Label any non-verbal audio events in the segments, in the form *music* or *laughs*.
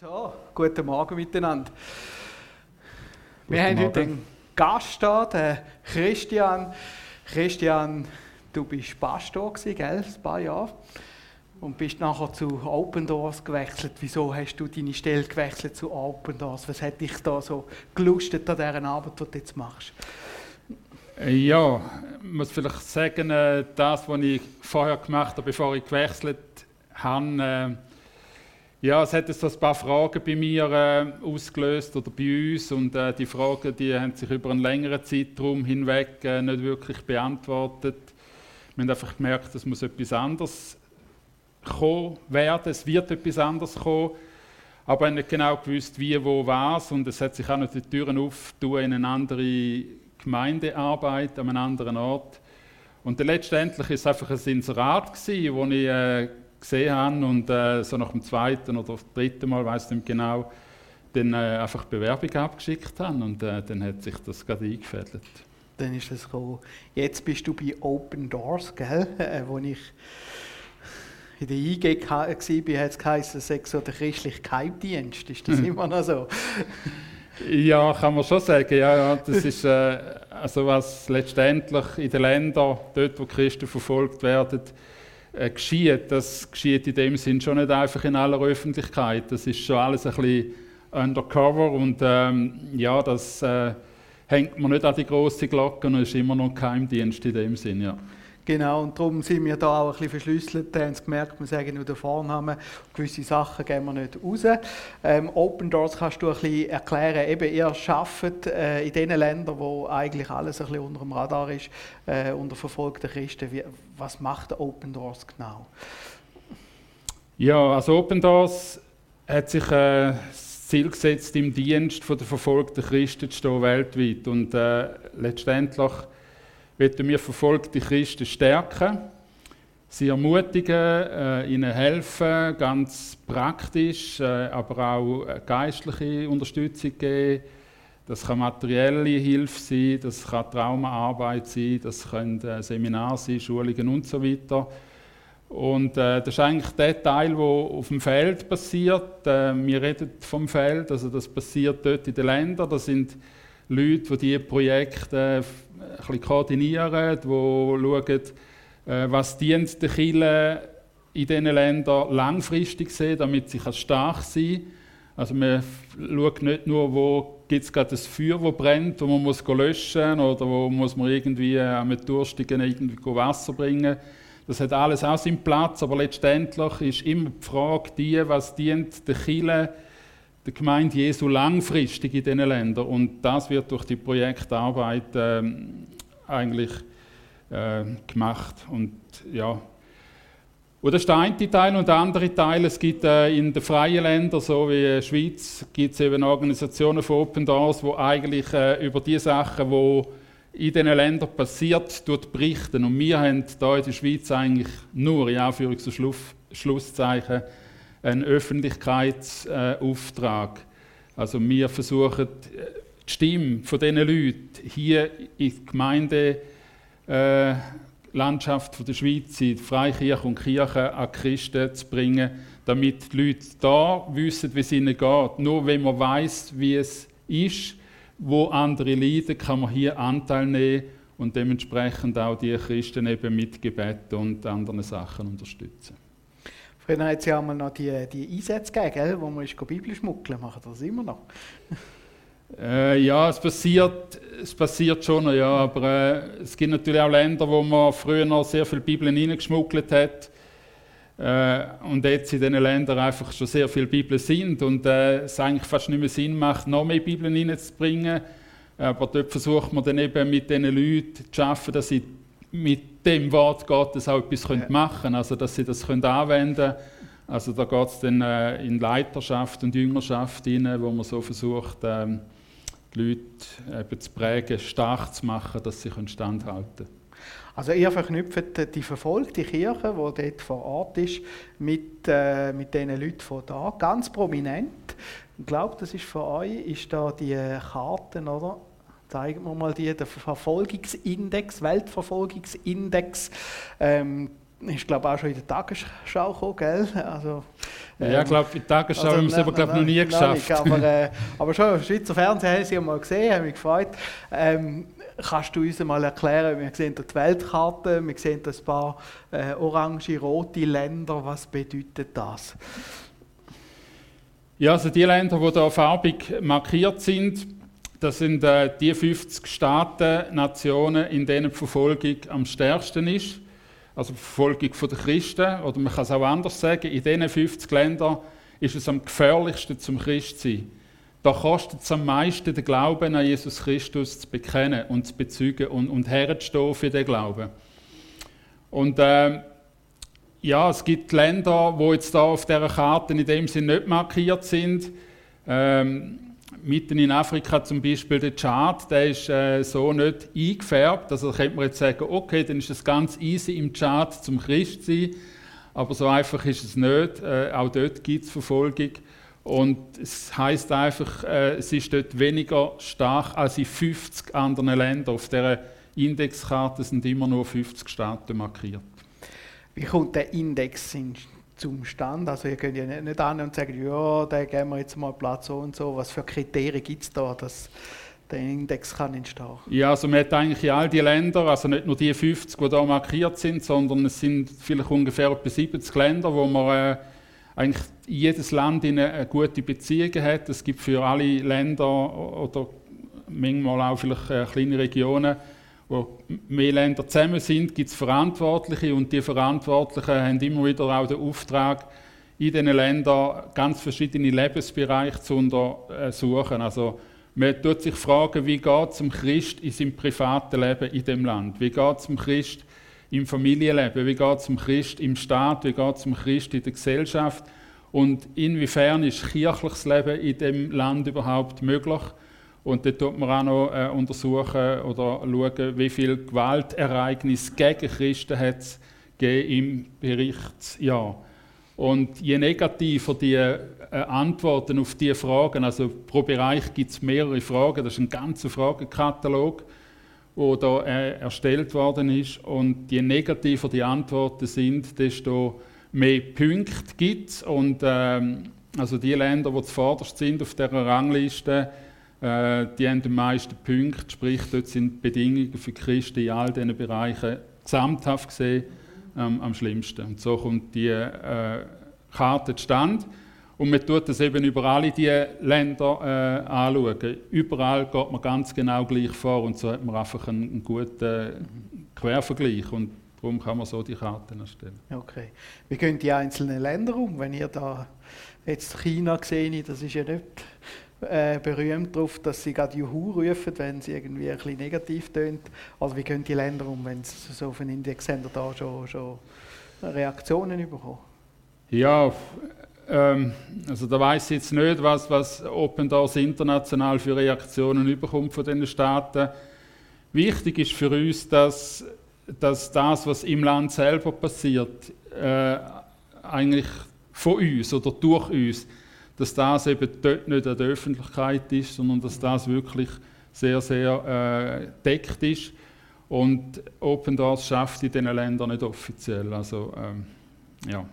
So, guten Morgen miteinander. Wir Guten haben heute Morgen. einen Gast da, den Christian. Christian, du bist Pastor gewesen, gell, ein paar Jahre. Und bist nachher zu Open Doors gewechselt. Wieso hast du deine Stelle gewechselt zu Open Doors? Was hat dich da so gelustet an dieser Arbeit, die du jetzt machst? Ja, ich muss vielleicht sagen, äh, das, was ich vorher gemacht habe, bevor ich gewechselt habe, äh, ja, es hat so ein paar Fragen bei mir äh, ausgelöst oder bei uns und äh, die Fragen, die haben sich über einen längeren Zeitraum hinweg äh, nicht wirklich beantwortet. Wir haben einfach gemerkt, es muss etwas anderes kommen werden, es wird etwas anderes kommen, aber haben nicht genau gewusst, wie, wo, was und es hat sich auch noch die Türen aufgetan in eine andere Gemeindearbeit an einem anderen Ort. Und letztendlich war es einfach ein Inserat, gewesen, wo ich äh, gesehen habe und äh, so nach dem zweiten oder dritten Mal, weiß nicht genau, dann äh, einfach Bewerbung abgeschickt habe und äh, dann hat sich das gerade eingefädelt. Dann ist es gekommen. Jetzt bist du bei Open Doors, gell? *laughs* Äh, wo ich in der IG war, hat es geheißen, es sei so der christliche Geheimdienst. Ist das immer noch so? *laughs* Ja, kann man schon sagen. Ja, ja, das ist äh, also was letztendlich in den Ländern, dort wo Christen verfolgt werden, äh, geschieht. Das geschieht in dem Sinn schon nicht einfach in aller Öffentlichkeit. Das ist schon alles ein bisschen undercover und ähm, ja, das äh, hängt man nicht an die große Glocke und ist immer noch Geheimdienst in dem Sinn. Ja. Genau, und darum sind wir da auch ein bisschen verschlüsselt. Wir haben gemerkt, wir sagen nur den Vornamen. Gewisse Sachen geben wir nicht raus. Ähm, Open Doors kannst du ein bisschen erklären. Eben, ihr arbeitet äh, in den Ländern, wo eigentlich alles ein bisschen unter dem Radar ist, äh, unter verfolgten Christen. Wie, was macht Open Doors genau? Ja, also Open Doors hat sich äh, das Ziel gesetzt, im Dienst der verfolgten Christen zu stehen weltweit. Und äh, letztendlich wollen wir verfolgte Christen stärken, sie ermutigen, äh, ihnen helfen, ganz praktisch, äh, aber auch äh, geistliche Unterstützung geben. Das kann materielle Hilfe sein, das kann Traumaarbeit sein, das können äh, Seminare sein, Schulungen und so weiter. Und äh, das ist eigentlich der Teil, der auf dem Feld passiert. Äh, wir reden vom Feld, also das passiert dort in den Ländern. Das sind Leute, die diese Projekte ein bisschen koordinieren, die schauen, äh, was dient der Kirche in diesen Ländern langfristig sehen, damit sie stark sein kann. Also man schaut nicht nur, wo gibt es gerade ein Feuer, das brennt, wo man muss löschen muss oder wo muss man irgendwie am Durstigen irgendwie Wasser bringen. Das hat alles auch seinen Platz, aber letztendlich ist immer die Frage die, was dient der Kirche, der Gemeinde Jesu langfristig in diesen Ländern. Und das wird durch die Projektarbeit ähm, eigentlich äh, gemacht. Und ja, und das ist der eine Teil und der andere Teil, es gibt äh, in den freien Ländern, so wie in der Schweiz, gibt es eben Organisationen von Open Doors, die eigentlich äh, über die Sachen, die in diesen Ländern passiert, dort berichten. Und wir haben hier in der Schweiz eigentlich nur, in Anführungs- und Schluss, Schlusszeichen, einen Öffentlichkeitsauftrag. Also wir versuchen, die Stimme von diesen Leuten hier in die Gemeinde äh, der Schweiz, in die Freikirche und Kirche an Christen zu bringen, damit die Leute da wissen, wie es ihnen geht. Nur wenn man weiß, wie es ist, wo andere leiden, kann man hier Anteil nehmen und dementsprechend auch die Christen eben mit Gebet und anderen Sachen unterstützen. Früher hat es ja einmal noch die, die Einsätze gegeben, wo man ist Bibel schmuggeln Machen das immer noch? Äh, ja, es passiert, es passiert schon, ja, aber äh, es gibt natürlich auch Länder, wo man früher noch sehr viele Bibeln hineingeschmuggelt hat äh, und jetzt in diesen Ländern einfach schon sehr viele Bibeln sind und äh, es eigentlich fast nicht mehr Sinn macht, noch mehr Bibeln hineinzubringen. Aber dort versucht man dann eben mit diesen Leuten zu arbeiten, dass sie mit dem Wort Gottes auch etwas Ja. machen können, also dass sie das können anwenden können. Also da geht es dann äh, in Leiterschaft und Jüngerschaft hinein, wo man so versucht, ähm, die Leute eben zu prägen, stark zu machen, dass sie können standhalten können. Also ihr verknüpft die verfolgte Kirche, die dort vor Ort ist, mit, äh, mit diesen Leuten von da, ganz prominent. Ich glaube, das ist für euch, ist da die Karten, oder? Zeigen wir mal die, der Verfolgungsindex, Weltverfolgungsindex. Ähm, ist glaube auch schon in der Tagesschau gekommen, gell? Also Ähm, ja, ich glaube, in der Tagesschau also, haben wir es aber glaub, noch nie geschafft. Nicht, aber, äh, *laughs* aber schon, Schweizer Fernsehen haben sie mal gesehen, haben mich gefreut. Ähm, kannst du uns mal erklären, wir sehen die Weltkarte, wir sehen ein paar äh, orange, rote Länder, was bedeutet das? Ja, also die Länder, die hier farbig markiert sind, das sind äh, die 50 Staaten, Nationen, in denen die Verfolgung am stärksten ist. Also die Verfolgung der Christen, oder man kann es auch anders sagen, in diesen 50 Ländern ist es am gefährlichsten zum Christsein. Da kostet es am meisten, den Glauben an Jesus Christus zu bekennen und zu bezeugen und, und herzustehen für den Glauben. Und äh, ja, es gibt Länder, wo jetzt da auf dieser Karte in dem Sinne nicht markiert sind. Ähm, mitten in Afrika zum Beispiel der Chart, der ist äh, so nicht eingefärbt. Also könnte man jetzt sagen, okay, dann ist es ganz easy im Chart zum Christ sein. Aber so einfach ist es nicht. Äh, auch dort gibt es Verfolgung. Und es heißt einfach, äh, es ist dort weniger stark als in 50 anderen Ländern. Auf dieser Indexkarte sind immer nur 50 Staaten markiert. Wie kommt der Index zum Stand? Also ihr könnt ja nicht an und sagen, ja, da geben wir jetzt mal Platz so und so. Was für Kriterien gibt es da, dass der Index kann entstehen Ja, also man hat eigentlich in all die Länder, also nicht nur die 50, die da markiert sind, sondern es sind vielleicht ungefähr etwa 70 Länder, wo man äh, eigentlich jedes Land eine gute Beziehung hat. Es gibt für alle Länder oder manchmal auch vielleicht äh, kleine Regionen wo mehr Länder zusammen sind, gibt es Verantwortliche und die Verantwortlichen haben immer wieder auch den Auftrag, in diesen Ländern ganz verschiedene Lebensbereiche zu untersuchen. Also man tut sich fragen, wie geht es dem Christ in seinem privaten Leben in dem Land? Wie geht es dem Christ im Familienleben? Wie geht es dem Christ im Staat? Wie geht es dem Christ in der Gesellschaft? Und inwiefern ist kirchliches Leben in dem Land überhaupt möglich? Und dort tut man auch noch äh, untersuchen oder schauen, wie viele Gewaltereignisse gegen Christen es im Berichtsjahr. Und je negativer die äh, Antworten auf diese Fragen, also pro Bereich gibt es mehrere Fragen, das ist ein ganzer Fragenkatalog, der da äh, erstellt worden ist. Und je negativer die Antworten sind, desto mehr Punkte gibt es. Und ähm, also die Länder, die zuvorderst sind auf dieser Rangliste, äh, die haben die meisten Punkte, sprich dort sind die Bedingungen für Christen in all diesen Bereichen gesamthaft gesehen ähm, am schlimmsten. Und so kommt die äh, Karte zustande. Und man tut das eben über alle diese Länder äh, anschauen. Überall geht man ganz genau gleich vor und so hat man einfach einen, einen guten Quervergleich. Und darum kann man so die Karten erstellen. Okay. Wie gehen die einzelnen Länder um? Wenn ihr da jetzt China gesehen das ist ja nicht äh, berühmt darauf, dass sie gerade Juhu rufen, wenn sie irgendwie ein bisschen negativ tönt. Also wie gehen die Länder um, wenn sie so auf einen Indexsender da schon, schon Reaktionen bekommen? Ja, ähm, also da weiß ich jetzt nicht, was, was Open Doors international für Reaktionen überkommt von den Staaten. Wichtig ist für uns, dass, dass das, was im Land selber passiert, äh, eigentlich von uns oder durch uns dass das eben dort nicht an der Öffentlichkeit ist, sondern dass das wirklich sehr, sehr äh, deckt ist. Und Open Doors schafft in diesen Ländern nicht offiziell. Also, ähm, ja.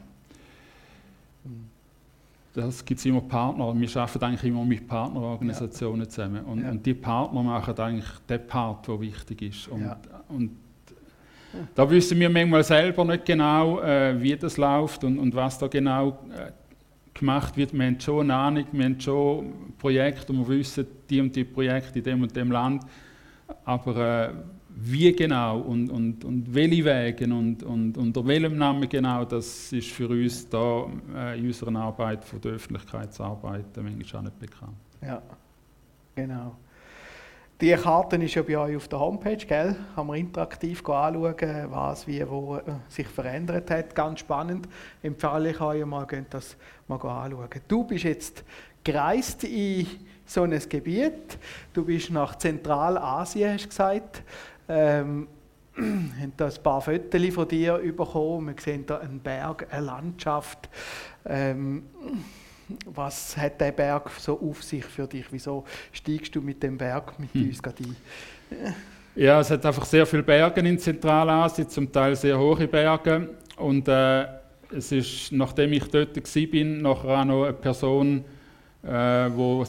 Das gibt es immer Partner. Wir arbeiten eigentlich immer mit Partnerorganisationen ja. zusammen. Und, ja. und, die Partner machen eigentlich den Part, der wichtig ist. Und, ja. und da wissen wir manchmal selber nicht genau, äh, wie das läuft und, und was da genau äh, gemacht wird. Wir haben schon eine Ahnung, wir haben schon Projekte und wir wissen, die und die Projekte in dem und dem Land. Aber äh, wie genau und, und, und welche Wege und, und unter welchem Namen genau, das ist für uns da äh, in unserer Arbeit von der Öffentlichkeitsarbeit manchmal auch nicht bekannt. Ja, genau. Die Karte ist ja bei euch auf der Homepage, gell? Kann man interaktiv anschauen, was, wie, wo äh, sich verändert hat. Ganz spannend. Empfehle ich euch mal, das mal anschauen. Du bist jetzt gereist in so ein Gebiet. Du bist nach Zentralasien, hast du gesagt. Ähm, *clears throat* haben da ein paar Fotos von dir bekommen. Wir sehen da einen Berg, eine Landschaft. Ähm, was hat der Berg so auf sich für dich? Wieso steigst du mit dem Berg mit hm. uns gerade ein? Ja, es hat einfach sehr viele Berge in Zentralasien, zum Teil sehr hohe Berge. Und äh, es ist, nachdem ich dort war, nachher auch noch eine Person, äh, die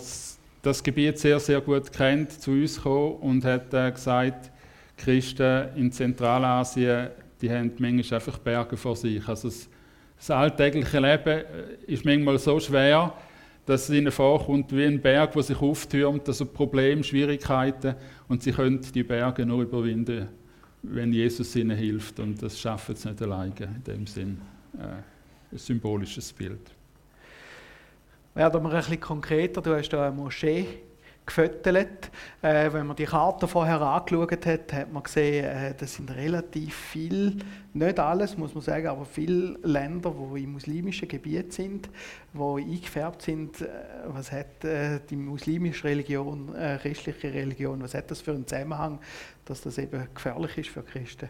das Gebiet sehr, sehr gut kennt, zu uns gekommen und hat äh, gesagt, Christen in Zentralasien, die haben manchmal einfach Berge vor sich. Also das, das alltägliche Leben äh, ist manchmal so schwer, dass es ihnen vorkommt wie ein Berg, der sich auftürmt, also Probleme, Schwierigkeiten und sie können die Berge nur überwinden, wenn Jesus ihnen hilft und das schaffen sie nicht alleine in dem Sinn. Äh, ein symbolisches Bild. Werden wir ein bisschen konkreter, du hast hier eine Moschee gefüttert. Äh, wenn man die Karte vorher angeschaut hat, hat man gesehen, äh, das sind relativ viele, nicht alles muss man sagen, aber viele Länder, die im muslimischen Gebiet sind, die eingefärbt sind. Äh, was hat äh, die muslimische Religion, äh, christliche Religion, was hat das für einen Zusammenhang, dass das eben gefährlich ist für Christen?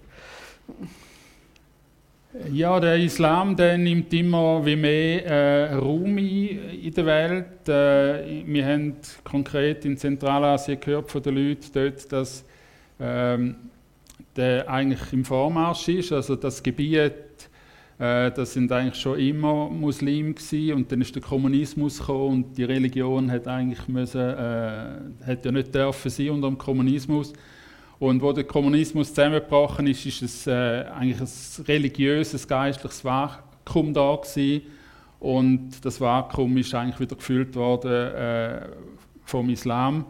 Ja, der Islam der nimmt immer wie mehr äh, Raum in der Welt. Äh, wir haben konkret in Zentralasien gehört von den Leuten dort, dass ähm, der eigentlich im Vormarsch ist. Also das Gebiet, äh, das sind eigentlich schon immer Muslime gewesen, und dann ist der Kommunismus gekommen und die Religion hat eigentlich müssen, äh, hat ja nicht dürfen sein unter dem Kommunismus. Und wo der Kommunismus zusammengebrochen ist, ist es äh, eigentlich ein religiöses, geistliches Vakuum da gewesen. Und das Vakuum ist eigentlich wieder gefüllt worden äh, vom Islam.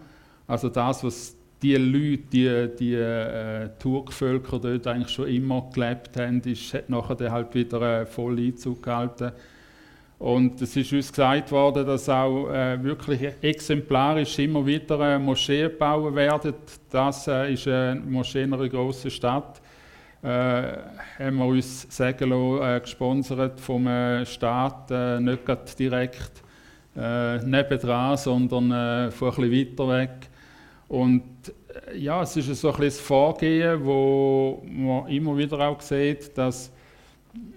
Also das, was die Leute, die, die äh, Turkvölker dort eigentlich schon immer gelebt haben, ist, hat nachher halt wieder äh, voll Einzug gehalten. Und es ist uns gesagt worden, dass auch äh, wirklich exemplarisch immer wieder äh, Moscheen gebaut werden. Das äh, ist eine Moschee in einer grossen Stadt. Äh, haben wir uns sagen lassen, äh, gesponsert vom äh, Staat, nicht direkt äh, nebendran, sondern von ein bisschen weiter weg. Und ja, es ist so ein bisschen das Vorgehen, wo man immer wieder auch sieht, dass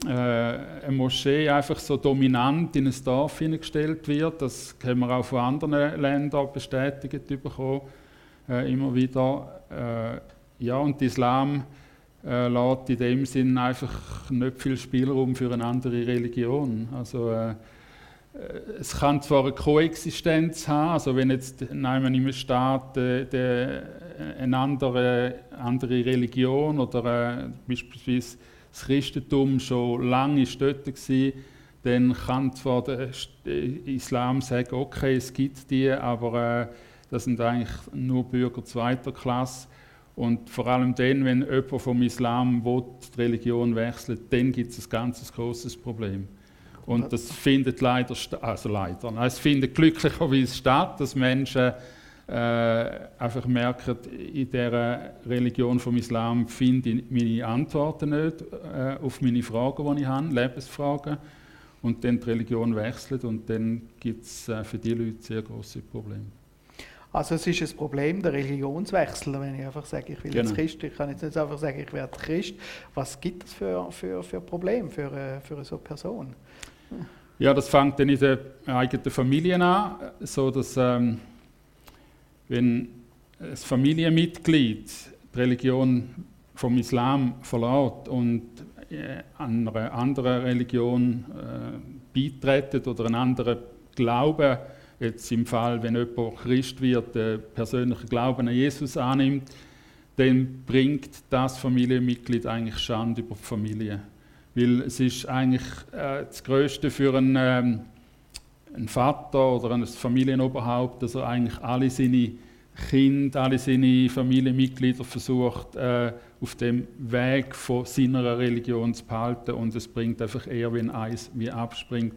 äh, eine Moschee einfach so dominant in ein Dorf hineingestellt wird. Das haben wir auch von anderen Ländern bestätigt bekommen, äh, immer wieder. Äh, ja, und Islam äh, lässt in dem Sinn einfach nicht viel Spielraum für eine andere Religion. Also, äh, äh es kann zwar eine Koexistenz haben, also wenn jetzt in einem Staat äh, der, eine andere, andere Religion oder beispielsweise das Christentum schon lange dort war, dann kann zwar der Islam sagen, okay, es gibt die, aber äh, das sind eigentlich nur Bürger zweiter Klasse. Und vor allem dann, wenn jemand vom Islam will, die Religion wechselt, dann gibt es ein ganz großes Problem. Und das findet leider, also leider, es findet glücklicherweise statt, dass Menschen äh, einfach merken, in dieser Religion vom Islam finde ich meine Antworten nicht äh, auf meine Fragen, die ich habe, Lebensfragen. Und dann die Religion wechselt und dann gibt es äh, für die Leute sehr große Probleme. Also es ist ein Problem der Religionswechsel, wenn ich einfach sage, ich will genau. jetzt Christ, ich kann jetzt nicht einfach sagen, ich werde Christ. Was gibt es für, für, für Probleme für, äh, für so eine Person? Ja, das fängt dann in der eigenen Familie an, so dass ähm, wenn ein Familienmitglied die Religion vom Islam verlässt und äh, einer anderen Religion äh, beitretet oder einen anderen Glauben, jetzt im Fall, wenn jemand Christ wird, den persönlichen Glauben an Jesus annimmt, dann bringt das Familienmitglied eigentlich Schande über die Familie. Weil es ist eigentlich äh, das Größte für einen, ähm, einen Vater oder ein Familienoberhaupt, dass er eigentlich alle seine Kinder, alle seine Familienmitglieder versucht, äh, auf dem Weg von seiner Religion zu behalten und es bringt einfach eher wie ein Eis, wie abspringt.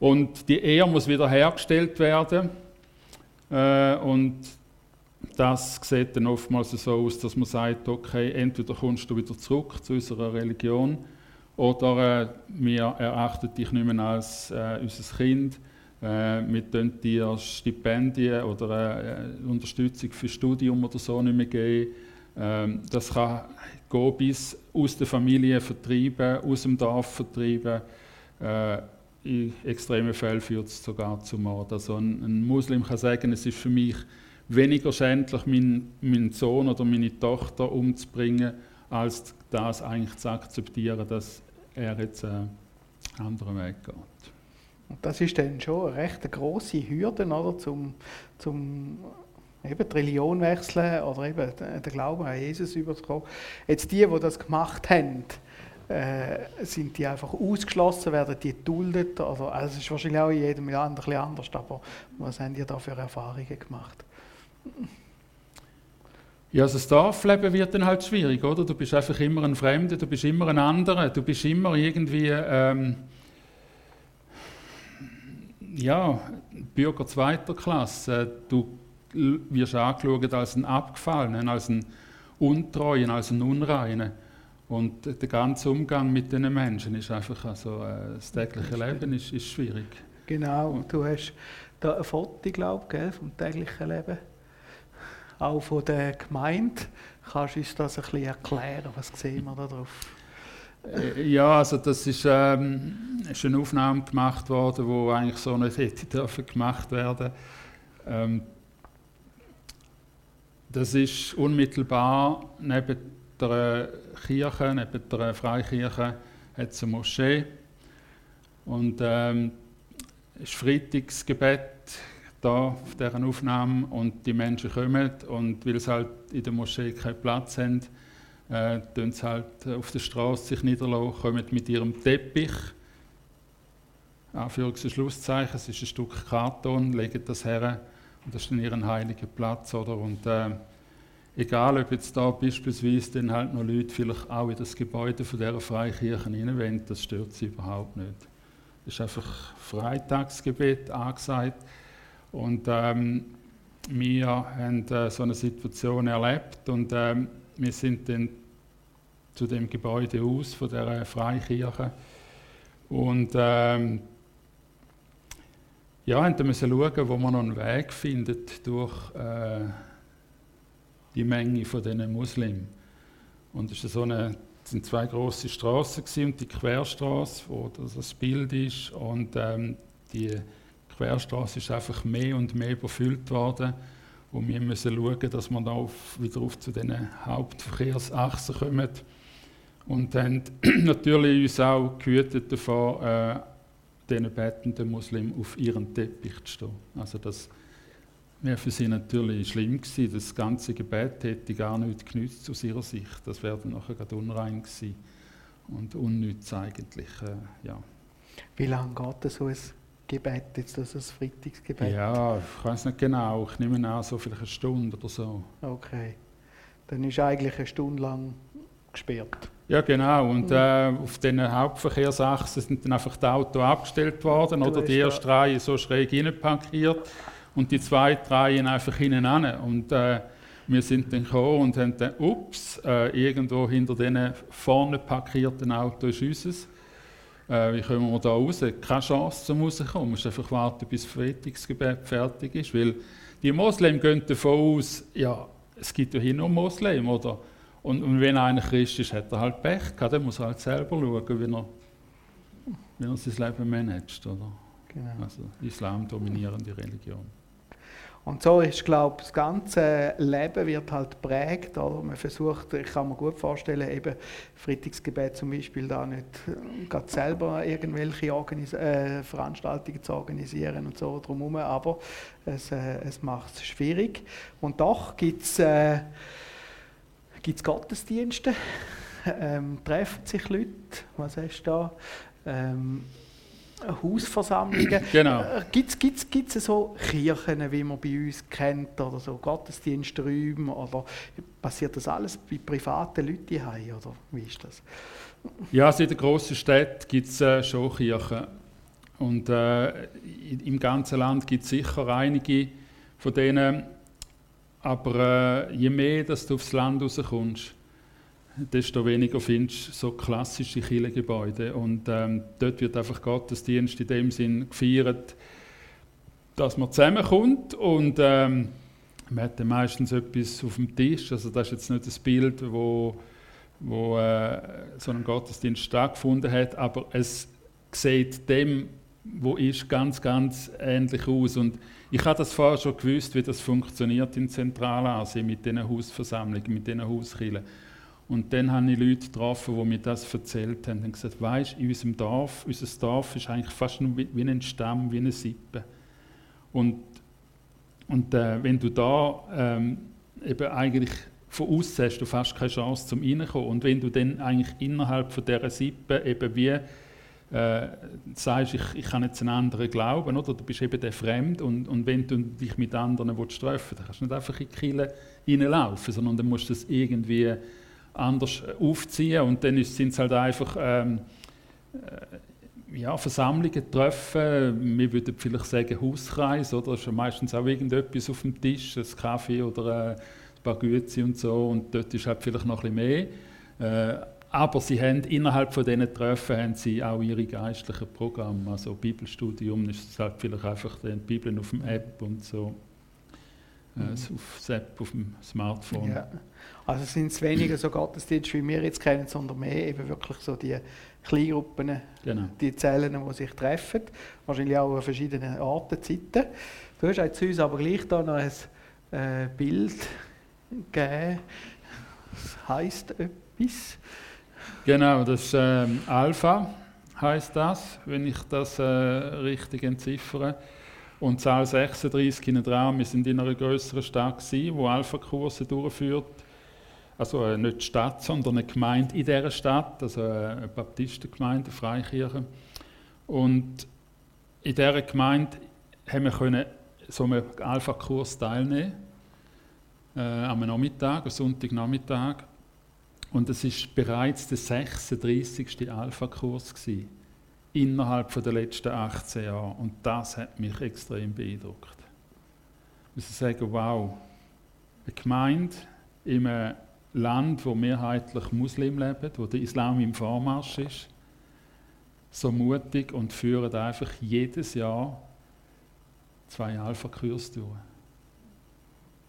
Und die Ehe muss wieder hergestellt werden äh, und das sieht dann oftmals so aus, dass man sagt, okay, entweder kommst du wieder zurück zu unserer Religion oder äh, wir erachten dich nicht mehr als äh, unser Kind äh, wir können dir Stipendien oder äh, Unterstützung für Studium oder so nicht mehr geben. Ähm, das kann gehen bis aus der Familie vertreiben, aus dem Dorf vertreiben. Äh, in extremen Fällen führt es sogar zum Mord. Also ein, ein, Muslim kann sagen, es ist für mich weniger schändlich, meinen, meinen Sohn oder meine Tochter umzubringen, als das eigentlich zu akzeptieren, dass er jetzt äh, anderen Weg geht. Und das ist dann schon eine recht grosse Hürde, oder, zum, zum eben die wechseln oder eben den Glauben an Jesus überzukommen. Jetzt die, die das gemacht haben, äh, sind die einfach ausgeschlossen, werden die geduldet? Oder, also es ist wahrscheinlich auch in jedem Land ein bisschen anders, aber was haben die da für Erfahrungen gemacht? Ja, also das Dorfleben wird dann halt schwierig, oder? Du bist einfach immer ein Fremder, du bist immer ein anderer, du bist immer irgendwie, ähm, ja, Bürger zweiter Klasse. Du wirst angeschaut als ein Abgefallenen, als ein Untreuen, als ein Unreinen. Und der ganze Umgang mit den Menschen ist einfach, also äh, das tägliche Leben ist, ist schwierig. Genau, du hast da ein Foto, glaube ich, vom täglichen Leben auch von der Gemeinde. Kannst du uns das ein bisschen erklären? Was sehen wir da drauf? Äh, ja, also das ist, ähm, ist eine Aufnahme gemacht worden, die eigentlich so nicht hätte *laughs* dürfen gemacht werden. Ähm, das ist unmittelbar neben der Kirche, neben der Freikirche, hat es eine Moschee. Und ähm, ist Freitagsgebet da auf dieser Aufnahme und die Menschen kommen und weil sie halt in der Moschee keinen Platz haben, äh, sie halt auf der Straße sich niederlassen, kommen mit ihrem Teppich, Anführungs- und Schlusszeichen, es ist ein Stück Karton, legen das her und das ist dann ihren heiligen Platz, oder? Und äh, egal, ob jetzt da beispielsweise dann halt noch Leute vielleicht auch in das Gebäude von dieser Freikirche hineinwenden, das stört sie überhaupt nicht. Es ist einfach Freitagsgebet angesagt und ähm, wir haben äh, so eine Situation erlebt und ähm, wir sind dann zu dem Gebäude aus von der Freikirche und ähm, ja, haben dann müssen schauen, wo man noch einen Weg findet durch äh, die Menge von diesen Muslimen. Und es so eine, sind zwei große Straßen und die Querstraße, wo das Bild ist und ähm, die Querstraße ist einfach mehr und mehr überfüllt worden. Und wir müssen schauen, dass wir da auf, wieder auf zu den Hauptverkehrsachsen kommen. Und haben *clears throat* natürlich uns auch gehütet davor, äh, diesen betenden Muslimen auf ihren Teppich zu stehen. Also das wäre für sie natürlich schlimm gewesen. Das ganze Gebet hätte gar nichts genützt aus ihrer Sicht. Das wäre dann nachher gerade unrein gewesen und unnütz eigentlich. Äh, ja. Wie lange geht so ein Gebet, jetzt das ist Freitagsgebet? Ja, ich weiß nicht genau. Ich nehme an, so vielleicht eine Stunde oder so. Okay. Dann ist eigentlich eine Stunde lang gesperrt. Ja, genau. Und mhm. äh, auf diesen Hauptverkehrsachsen sind dann einfach die Autos abgestellt worden du oder die erste Reihe so schräg parkiert und die zweite Reihe einfach hinten an. Und äh, wir sind dann gekommen und haben dann, ups, äh, irgendwo hinter diesen vorne parkierten Autos ist unseres äh, wie kommen wir da raus? Keine Chance zum rauskommen. Du musst einfach warten, bis das Freitagsgebet fertig ist. Weil die Moslems gehen davon aus, ja, es gibt ja hier nur Moslems, oder? Und, und, wenn einer Christ ist, hat er halt Pech gehabt. Dann muss er halt selber schauen, wie er, wie er sein Leben managt, oder? Genau. Also Islam dominierende Religion. Und so ist, glaube das ganze Leben wird halt prägt. Oder? Man versucht, ich kann mir gut vorstellen, eben Freitagsgebet zum Beispiel da nicht äh, gerade selber irgendwelche Organis äh, Veranstaltungen zu organisieren und so drumherum, aber es, äh, es macht es schwierig. Und doch gibt es äh, Gottesdienste, *laughs* ähm, treffen sich Leute, was hast du da? Ähm, Hausversammlungen. *clears throat* Genau. Äh, Gibt es so Kirchen, wie man bei uns kennt, oder so Gottesdiensträume, oder passiert das alles bei privaten Leuten heim, oder wie ist das? Ja, also in den grossen Städten gibt es äh, schon Kirchen. Und äh, im ganzen Land gibt es sicher einige von denen. Aber äh, je mehr dass du aufs Land rauskommst, desto weniger findest du so klassische Kirchengebäude. Und ähm, dort wird einfach Gottesdienst in dem Sinn gefeiert, dass man zusammenkommt und ähm, man hat dann meistens etwas auf dem Tisch. Also das ist jetzt nicht das Bild, wo, wo äh, so ein Gottesdienst stattgefunden hat, aber es sieht dem, wo ist, ganz, ganz ähnlich aus. Und ich habe das vorher schon gewusst, wie das funktioniert in Zentralasien mit diesen Hausversammlungen, mit diesen Hauskirchen. Und dann habe ich Leute getroffen, die mir das erzählt haben und gesagt, weißt, in unserem Dorf, unser Dorf ist eigentlich fast nur wie ein Stamm, wie eine Sippe. Und, und äh, wenn du da ähm, eben eigentlich von außen hast du fast keine Chance zum reinkommen. Und wenn du dann eigentlich innerhalb von dieser Sippe eben wie äh, sagst, ich, ich habe jetzt einen anderen Glauben, oder? du bist eben der Fremd und, und wenn du dich mit anderen treffen willst, dann kannst du nicht einfach in die Kirche reinlaufen, sondern dann musst du das irgendwie anders aufziehen und dann sind es halt einfach ähm, äh, ja, Versammlungen treffen, wir würden vielleicht sagen Hauskreis, oder? Es ist ja meistens auch irgendetwas auf dem Tisch, ein Kaffee oder äh, ein paar Güte und so und dort ist halt vielleicht noch ein bisschen mehr. Äh, aber sie haben innerhalb von diesen Treffen haben sie auch ihre geistlichen Programme. Also Bibelstudium ist es halt vielleicht einfach die Bibel auf dem App und so. Äh, mhm. auf das App auf dem Smartphone. Ja. Also sind es weniger so Gottesdienste, wie wir jetzt kennen, sondern mehr eben wirklich so die Kleingruppen, genau. die Zellen, die sich treffen. Wahrscheinlich auch an verschiedenen Orten, Zeiten. Du hast jetzt uns aber gleich da noch ein äh, Bild gegeben. Das heisst etwas. Genau, das ähm, Alpha, heißt das, wenn ich das äh, richtig entziffere. Und Zahl 36 in Raum, wir sind in einer größeren Stadt gewesen, wo Alpha-Kurse durchführt. Also äh, nicht die Stadt, sondern eine Gemeinde in dieser Stadt, also äh, eine Baptistengemeinde, eine Freikirche. Und in dieser Gemeinde haben wir können so einen Alpha-Kurs teilnehmen, äh, am Nachmittag, am Sonntagnachmittag. Und es ist bereits der 36. Alpha-Kurs innerhalb der letzten 18 Jahre. Und das hat mich extrem beeindruckt. Ich muss sagen, wow, eine Gemeinde in einem Land, wo mehrheitlich Muslim leben, wo der Islam im Vormarsch ist, so mutig und führen einfach jedes Jahr zwei Alpha-Kurs durch.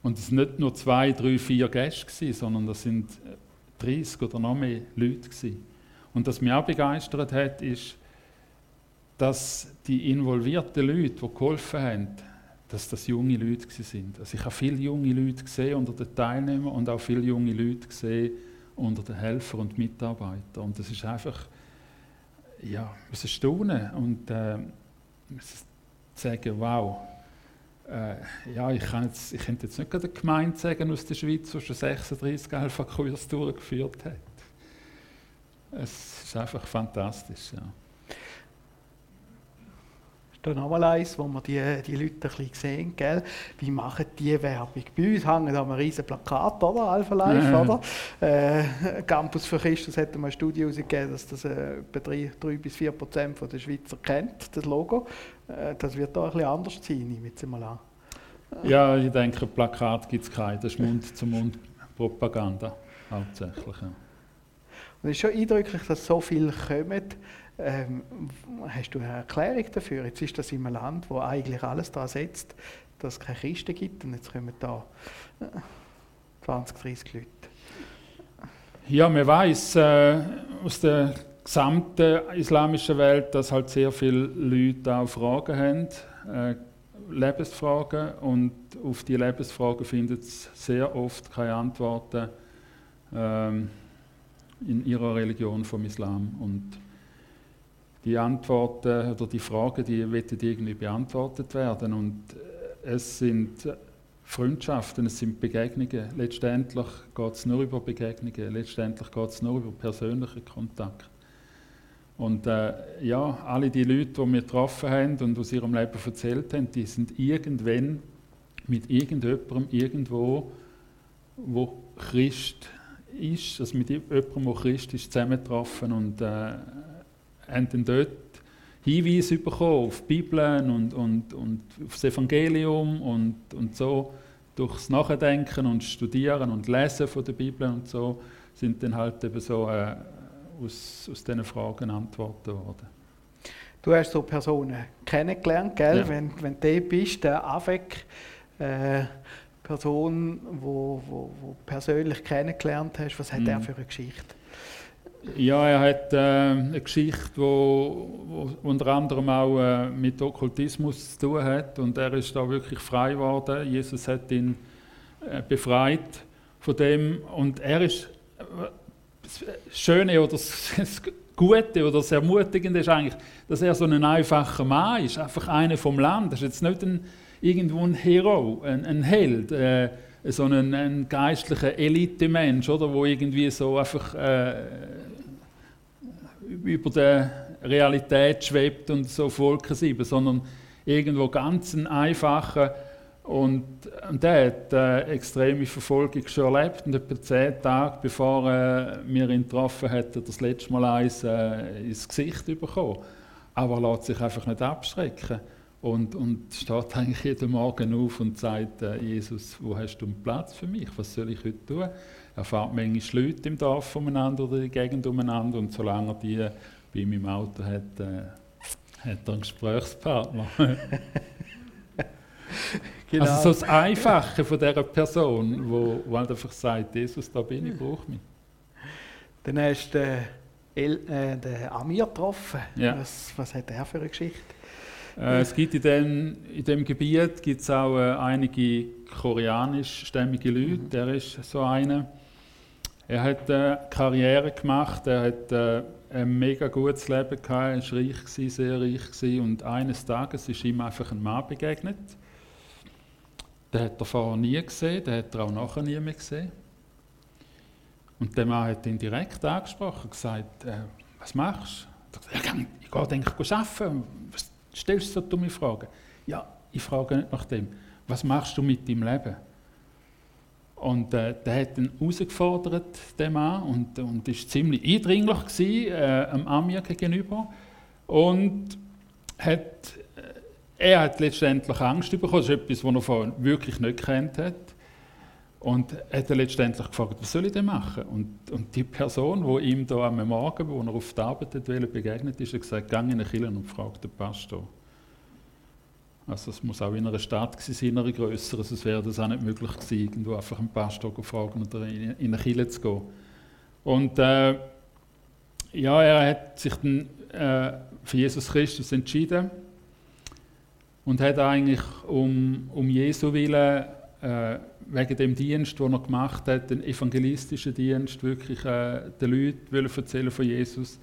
Und es sind nicht nur zwei, drei, vier Gäste, sondern das sind 30 oder noch mehr Leute. Gewesen. Und was mich auch begeistert hat, ist, dass die involvierten Leute, die geholfen haben, dass das junge Leute sind. Also ich habe viele junge Leute gesehen unter den Teilnehmern und auch viele junge Leute gesehen unter den Helfern und Mitarbeitern. Und das ist einfach, ja, ich muss staunen und äh, sagen, wow, äh, ja, ich, kann jetzt, ich könnte jetzt nicht eine Gemeinde sagen aus der Schweiz, die schon 36 Alpha-Kurs durchgeführt hat. Es ist einfach fantastisch. Ja. Da nochmal eins, wo wir die, die Leute ein bisschen sehen, gell? wie machen die Werbung? Bei uns hängen da ein riesen Plakat, oder? Alpha Life, ja. oder? Äh, Campus für Christus hat mal eine Studie herausgegeben, dass das äh, etwa 3, 3 bis 4 Prozent der Schweizer kennt, das Logo. Äh, das wird da ein bisschen anders sein, nehme ich jetzt mal an. Ja, ich denke, Plakat gibt es keine. Das ist Mund-zu-Mund-Propaganda hauptsächlich. Ja. Und es ist schon eindrücklich, dass so viele kommen. Ähm, hast du eine Erklärung dafür? Jetzt ist das in einem Land, wo eigentlich alles daran setzt, dass es keine Christen gibt und jetzt kommen da 20, äh, 30 Leute. Ja, man weiß äh, aus der gesamten islamischen Welt, dass halt sehr viele Leute auch Fragen haben, äh, Lebensfragen und auf die Lebensfragen findet es sehr oft keine Antworten ähm, in ihrer Religion vom Islam und die Antworten oder die Fragen, die werden irgendwie beantwortet werden. Und äh, es sind Freundschaften, es sind Begegnungen. Letztendlich geht es nur über Begegnungen, letztendlich geht es nur über persönlichen Kontakt. Und äh, ja, alle die Leute, die wir getroffen haben und aus ihrem Leben erzählt haben, die sind irgendwann mit irgendjemandem irgendwo, wo Christ ist, also mit jemandem, der Christ ist, zusammengetroffen und äh, haben dann dort Hinweise bekommen auf die Bibel und, und, und auf das Evangelium und, und so. Durchs Nachdenken und Studieren und Lesen von der Bibel und so sind dann halt eben so äh, aus, aus diesen Fragen Antworten worden. Du hast so Personen kennengelernt, gell? Ja. Wenn, wenn du bist, der AFEC, äh, Person, wo, wo, wo persönlich kennengelernt hast, was hat mhm. er für eine Geschichte? Ja, er hat äh, eine Geschichte, die unter anderem auch äh, mit Okkultismus zu tun hat. Und er ist da wirklich frei geworden. Jesus hat ihn äh, befreit von dem. Und er ist, das Schöne oder das Gute oder das Ermutigende ist eigentlich, dass er so ein einfacher Mann ist, einfach einer vom Land. Das ist jetzt nicht ein, irgendwo ein Hero, ein, ein Held, äh, so ein, ein geistlicher Elitemensch, oder, wo irgendwie so einfach äh, über der Realität schwebt und so Volkesieben, sondern irgendwo ganz ein einfacher und, und der hat äh, extreme Verfolgung schon erlebt und etwa zehn Tage bevor äh, wir ihn getroffen hat, er das letzte Mal eins äh, ins Gesicht bekommen. Aber er lässt sich einfach nicht abschrecken und, und steht eigentlich jeden Morgen auf und sagt, äh, Jesus, wo hast du einen Platz für mich? Was soll ich heute tun? Er fährt manchmal Leute im Dorf umeinander oder in der Gegend umeinander und solange er die bei ihm im Auto hat, äh, hat er einen Gesprächspartner. *laughs* Genau. Also so das Einfache von dieser Person, wo, wo halt einfach sagt, Jesus, da bin ich, brauche mich. Dann hast du den, äh, den Amir getroffen. Ja. Was, was hat er für eine Geschichte? Äh, es gibt in dem, in dem Gebiet gibt's auch äh, einige koreanischstämmige Leute. Mhm. Der ist so einer. Er hat äh, Karriere gemacht, er hat äh, ein mega gutes Leben gehabt, er war reich, gewesen, sehr reich gewesen, und eines Tages ist ihm einfach ein Mann begegnet den hat er vorher nie gesehen, den hat er auch nachher nie mehr gesehen. Und der Mann hat ihn direkt angesprochen und gesagt, äh, was machst du? Er ja, ich gehe denke ich arbeiten. Stellst du so dumme Fragen? Ja, ich frage nicht nach dem. Was machst du mit deinem Leben? Und äh, der hat ihn herausgefordert, der Mann, und, und ist ziemlich eindringlich gewesen, äh, am Amir gegenüber. Und hat er hat letztendlich Angst bekommen. Das ist etwas, was er vorher wirklich nicht kennt hat. Und hat er letztendlich gefragt, was soll ich denn machen? Und, und die Person, die ihm da am Morgen, wo er auf die Arbeit wollte, begegnet ist, hat gesagt, geh in eine Kirche und frag den Pastor. Also es muss auch in einer Stadt sein, in einer größeren, sonst wäre das auch nicht möglich gewesen, irgendwo einfach einen Pastor zu fragen oder in, in eine Kirche zu gehen. Und äh, ja, er hat sich dann äh, für Jesus Christus entschieden und hat eigentlich um, um Jesu Willen, äh, wegen dem Dienst, den er gemacht hat, den evangelistischen Dienst, wirklich äh, den Leuten erzählen von Jesus,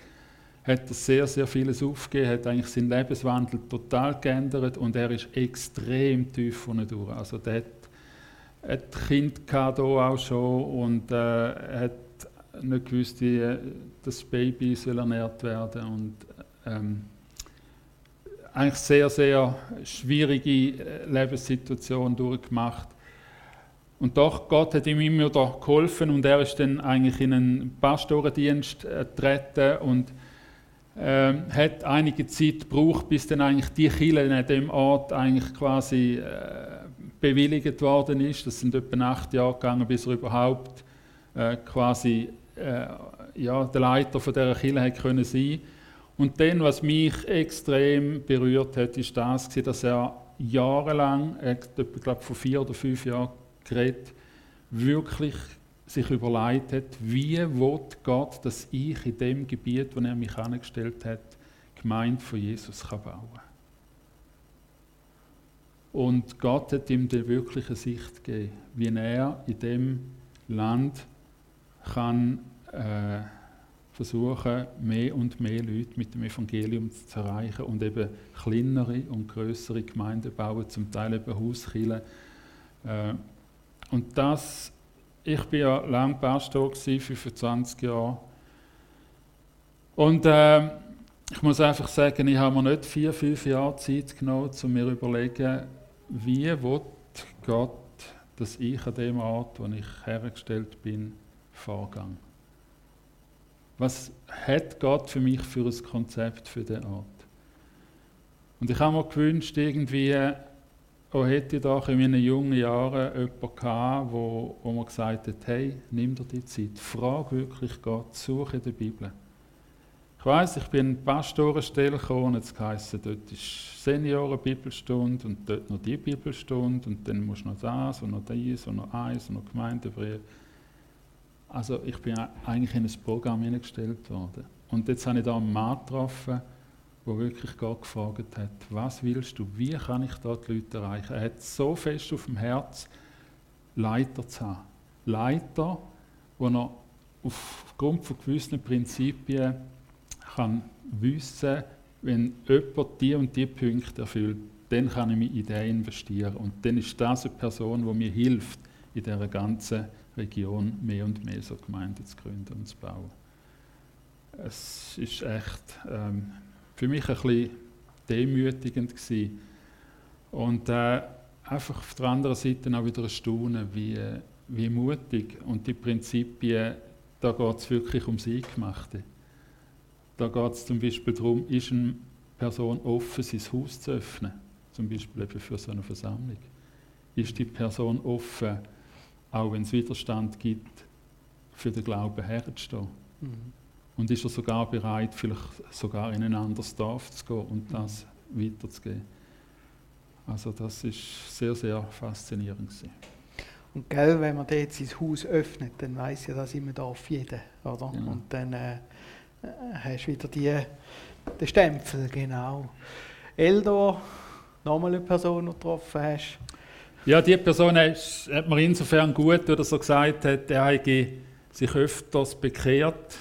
hat er sehr, sehr vieles aufgegeben, hat eigentlich seinen Lebenswandel total geändert und er ist extrem tief von durch. Also der hat, hat Kind hier auch schon und äh, hat nicht gewusst, wie das Baby soll ernährt werden und ähm, eigentlich sehr, sehr schwierige äh, Lebenssituation durchgemacht. Und doch, Gott hat ihm immer wieder geholfen und er ist dann eigentlich in einen Pastorendienst äh, getreten und äh, hat einige Zeit gebraucht, bis dann eigentlich die Kirche in dem Ort eigentlich quasi äh, bewilligt worden ist. Das sind etwa acht Jahre gegangen, bis er überhaupt äh, quasi äh, ja, der Leiter von dieser Kirche hat können sein und dann, was mich extrem berührt hat, ist das, dass er jahrelang, ich glaube vor vier oder fünf Jahren geredet, wirklich sich überlegt hat, wie will Gott, dass ich in dem Gebiet, wo er mich angestellt hat, Gemeinde von Jesus kann bauen Und Gott hat ihm die wirkliche Sicht gegeben, wie er in dem Land kann äh, versuchen, mehr und mehr Leute mit dem Evangelium zu erreichen und eben kleinere und größere Gemeinden bauen, zum Teil eben Hauskirchen. Äh, und das, ich bin ja lang Pastor gewesen, 25 Jahre. Und äh, ich muss einfach sagen, ich habe mir nicht vier, fünf Jahre Zeit genommen, um mir zu überlegen, wie Gott, dass ich an dem Ort, wo ich hergestellt bin, vorgehe. Was hat Gott für mich für ein Konzept für den Ort? Und ich habe mir gewünscht, irgendwie, oh, hätte ich doch in meinen jungen Jahren jemanden gehabt, wo, wo mir gesagt hat, hey, nimm dir die Zeit, frag wirklich Gott, suche in der Bibel. Ich weiß, ich bin in Pastorenstelle gekommen und es heisst, dort ist Senioren-Bibelstunde und dort noch die Bibelstunde und dann musst du noch das und noch dies und noch eins und noch Gemeindebrief. Also ich bin eigentlich in ein Programm hineingestellt worden. Und jetzt habe ich da einen Mann getroffen, der wirklich Gott gefragt hat, was willst du, wie kann ich da die Leute erreichen? Er hat so fest auf dem Herz, Leiter zu haben. Leiter, wo er aufgrund von gewissen Prinzipien kann wissen, wenn jemand die und die Punkte erfüllt, dann kann ich mich in den investieren. Und dann ist das eine Person, die mir hilft, in dieser ganzen Region mehr und mehr so Gemeinden zu gründen und zu bauen. Es ist echt ähm, für mich ein bisschen demütigend gewesen. Und äh, einfach auf der anderen Seite auch wieder erstaunen, wie, wie mutig und die Prinzipien, da geht es wirklich ums Eingemachte. Da geht es zum Beispiel darum, ist eine Person offen, sein Haus zu öffnen, zum Beispiel eben für so eine Versammlung. Ist die Person offen, auch wenn es Widerstand gibt, für den Glauben herzustehen? Mhm. Und ist er sogar bereit, vielleicht sogar in ein anderes Dorf zu gehen und das weiterzugeben? Also das ist sehr, sehr faszinierend. Gewesen. Und gell, wenn man jetzt sein Haus öffnet, dann weiß ja das immer darf jeder, oder? Genau. Und dann äh, hast du wieder die, den Stempel, genau. Eldor, nochmal eine Person, die du getroffen hast. Ja, die Person hat, hat mir insofern gut, dass er gesagt hat, er habe sich öfters bekehrt,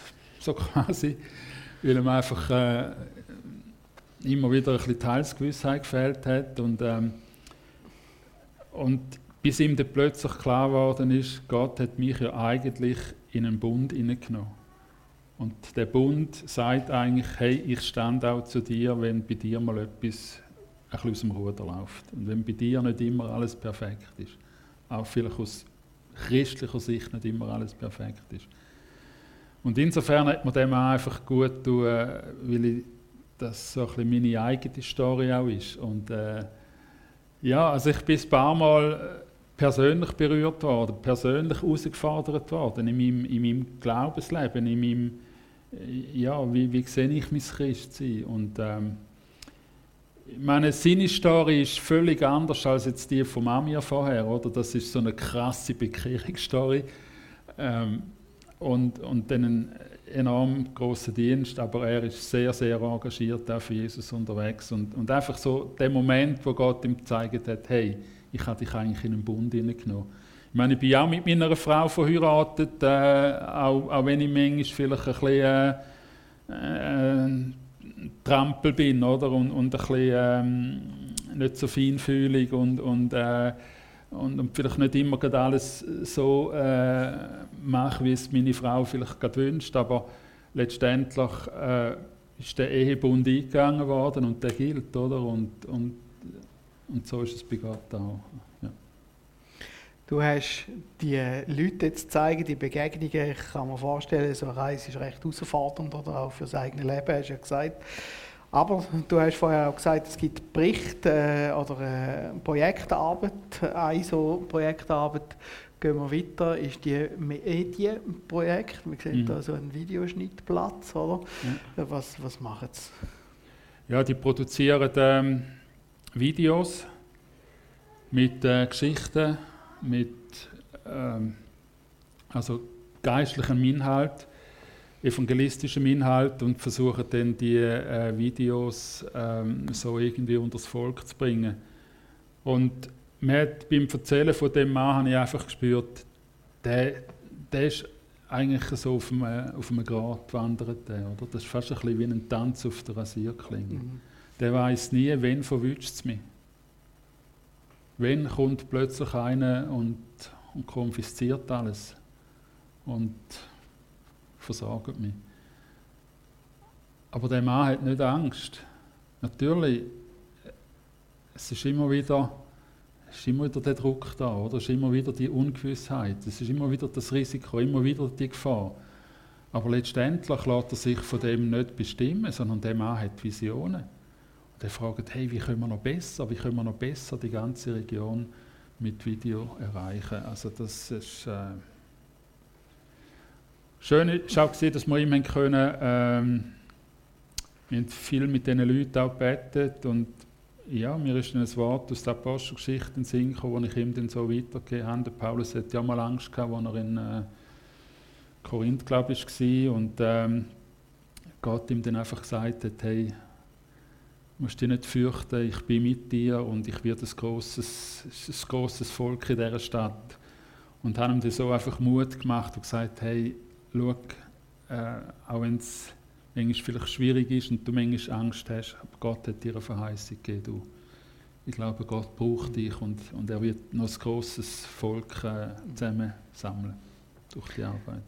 so *laughs* quasi, weil ihm einfach äh, immer wieder ein bisschen Teilsgewissheit gefehlt hat und, ähm, und bis ihm dann plötzlich klar geworden ist, Gott hat mich ja eigentlich in einen Bund hineingenommen. Und der Bund sagt eigentlich, hey, ich stand auch zu dir, wenn bei dir mal etwas ein aus dem Ruder läuft. Und wenn bei dir nicht immer alles perfekt ist. Auch vielleicht aus christlicher Sicht nicht immer alles perfekt ist. Und insofern hat man dem auch einfach gut tun, weil das so ein bisschen meine eigene Story auch ist. Und äh, ja, also ich bin ein paar Mal persönlich berührt worden, persönlich herausgefordert worden in meinem, in meinem Glaubensleben, in meinem ja, wie, wie sehe ich mein Christsein? Und ähm, meine seine Story ist völlig anders als jetzt die von Amir vorher, oder? Das ist so eine krasse Bekehrungsstory ähm, und, und dann ein enorm großer Dienst, aber er ist sehr, sehr engagiert auch für Jesus unterwegs und, und einfach so der Moment, wo Gott ihm gezeigt hat, hey, ich habe dich eigentlich in einen Bund hineingenommen ich meine, ich bin auch mit meiner Frau verheiratet, äh, auch, auch, wenn ich manchmal vielleicht ein bisschen äh, äh, Trampel bin oder? Und, und ein bisschen ähm, nicht so feinfühlig und, und, äh, und, und, vielleicht nicht immer alles so äh, mache, wie es meine Frau vielleicht gerade wünscht, aber letztendlich äh, ist der Ehebund eingegangen worden und der gilt, oder? Und, und, und so ist es bei Gott auch. Du hast die Leute jetzt zeigen, die Begegnungen, ich kann mir vorstellen, so eine Reise ist recht herausfordernd oder auch das eigene Leben, hast du ja gesagt. Aber *laughs* du hast vorher auch gesagt, es gibt Berichte äh, oder äh, Projektarbeit. Eine so Projektarbeit, gehen wir weiter, ist die Medienprojekt. Man sieht mhm. da so einen Videoschnittplatz, oder? Ja. Was, was machen sie? Ja, die produzieren ähm, Videos mit äh, Geschichten mit ähm, also geistlichem Inhalt, evangelistischem Inhalt und versuchen dann die äh, Videos ähm, so irgendwie unter das Volk zu bringen. Und hat, beim Erzählen von dem Mann habe ich einfach gespürt, der, der ist eigentlich so auf einem, auf einem Grat gewandert. oder? Das ist fast ein bisschen wie ein Tanz auf der Rasierklinge. Mhm. Der weiß nie, wen verwünscht es mich. Wenn kommt plötzlich einer und, und konfisziert alles und versorgt mich. Aber der Mann hat nicht Angst. Natürlich, es ist immer wieder, es ist immer wieder der Druck da, oder? Es ist immer wieder die Ungewissheit, es ist immer wieder das Risiko, immer wieder die Gefahr. Aber letztendlich lässt er sich von dem nicht bestimmen, sondern der Mann hat Visionen. Und er fragt, hey, wie können wir noch besser, wie können wir noch besser die ganze Region mit Video erreichen. Also das ist äh, schön ist auch gesehen, dass wir ihm können, ähm, wir haben viel mit diesen Leuten auch gebetet und ja, mir ist ein Wort aus der Apostelgeschichte in Sinn gekommen, das ich ihm dann so weitergegeben habe. Der Paulus hatte ja mal Angst gehabt, als er in äh, Korinth, glaube ich, war und ähm, Gott ihm dann einfach gesagt hat, hey, musst dich nicht fürchten, ich bin mit dir und ich werde ein grosses, ein grosses Volk in dieser Stadt. Und haben ihm dann so einfach Mut gemacht und gesagt, hey, schau, äh, auch wenn es manchmal vielleicht schwierig ist und du manchmal Angst hast, aber Gott hat dir eine Verheißung gegeben. Du. Ich glaube, Gott braucht dich und, und er wird noch ein grosses Volk äh, zusammen sammeln durch die Arbeit.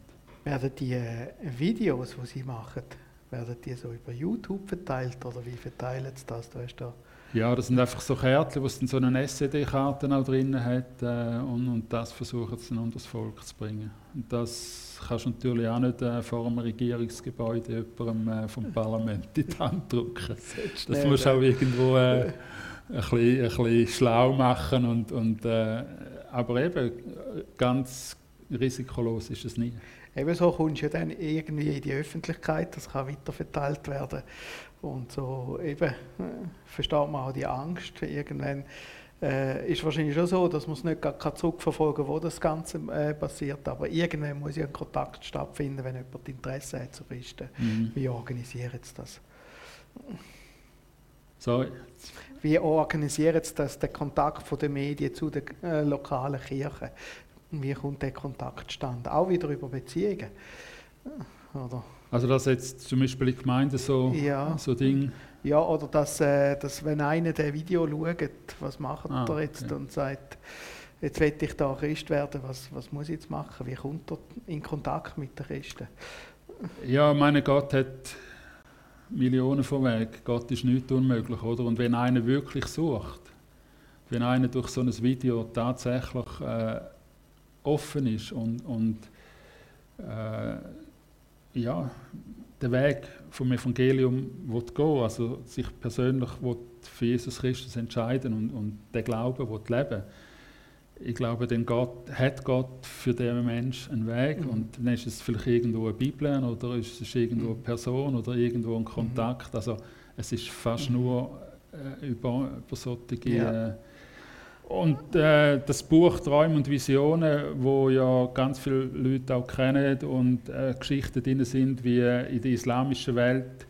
Werden die äh, Videos, die Sie machen, werden die so über YouTube verteilt oder wie verteilen Sie das? Du hast da ja, das sind einfach so Kärtchen, wo dann so eine SED-Karte auch drin hat äh, und, und das versuchen sie dann unter das Volk zu bringen. Und das kannst du natürlich auch nicht äh, vor einem Regierungsgebäude jemandem äh, vom Parlament in die Hand drücken. Das musst du auch irgendwo äh, ein, bisschen, ein bisschen schlau machen und, und äh, aber eben ganz risikolos ist es nie. Ebenso kommst du ja dann irgendwie in die Öffentlichkeit, das kann weiterverteilt werden. Und so eben äh, versteht man auch die Angst. Irgendwann äh, ist wahrscheinlich schon so, dass man es nicht gar zurückverfolgen kann, wo das Ganze äh, passiert. Aber irgendwann muss ja ein Kontakt stattfinden, wenn jemand Interesse hat zu richten. Mhm. Wie organisieren Sie das? So. Wie organisieren Sie das, den Kontakt von den Medien zu den äh, lokalen Kirchen? Wie kommt der Kontakt stand? Auch wieder über Beziehungen. Oder? Also dass jetzt zum Beispiel in Gemeinden so, ja. so Ding. Ja, oder dass, äh, dass wenn einer das Video schaut, was macht ah, er jetzt okay. und sagt, jetzt will ich da Christ werden, was, was muss ich jetzt machen? Wie kommt er in Kontakt mit den Christen? Ja, meine Gott hat Millionen von Wegen. Gott ist nicht unmöglich, oder? Und wenn einer wirklich sucht, wenn einer durch so ein Video tatsächlich äh, offen ist und, und äh, ja, den Weg vom Evangelium will gehen, also sich persönlich will für Jesus Christus entscheiden und, und den Glauben will leben ich glaube, dann Gott, hat Gott für diesen Menschen einen Weg mhm. und dann ist es vielleicht irgendwo eine Bibel oder ist es irgendwo eine mhm. Person oder irgendwo ein Kontakt. Also es ist fast mhm. nur äh, über, über solche ja. äh, und äh, das Buch Träume und Visionen, wo ja ganz viele Leute auch kennen und äh, Geschichten drin sind, wie in der islamischen Welt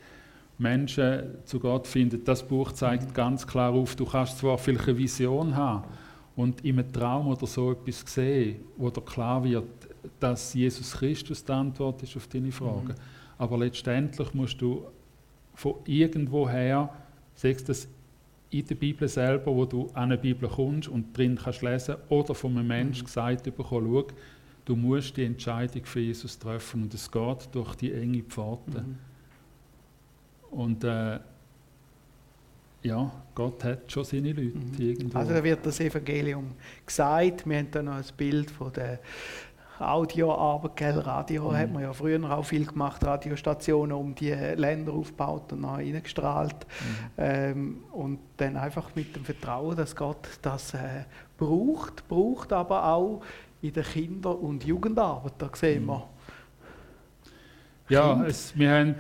Menschen zu Gott finden, das Buch zeigt ganz klar auf, du kannst zwar vielleicht eine Vision haben und in einem Traum oder so etwas sehen, wo dir klar wird, dass Jesus Christus die Antwort ist auf deine Fragen. Mhm. Aber letztendlich musst du von irgendwoher, sagst das in der Bibel selber, wo du an eine Bibel kommst und drin kannst lesen oder von einem Menschen mhm. gesagt bekommen, schau, du musst die Entscheidung für Jesus treffen und es geht durch die enge Pforte. Mhm. Und äh, ja, Gott hat schon seine Leute mhm. irgendwo. Also da wird das Evangelium gesagt. Wir haben da noch ein Bild von der Audioarbeit, gell? Radio mhm. hat man ja früher auch viel gemacht, Radiostationen um die Länder aufgebaut und noch reingestrahlt. Mhm. Ähm, und dann einfach mit dem Vertrauen, dass Gott das äh, braucht, braucht aber auch in der Kinder- und Jugendarbeit. Da sehen mhm. wir. Ja, es, wir haben ein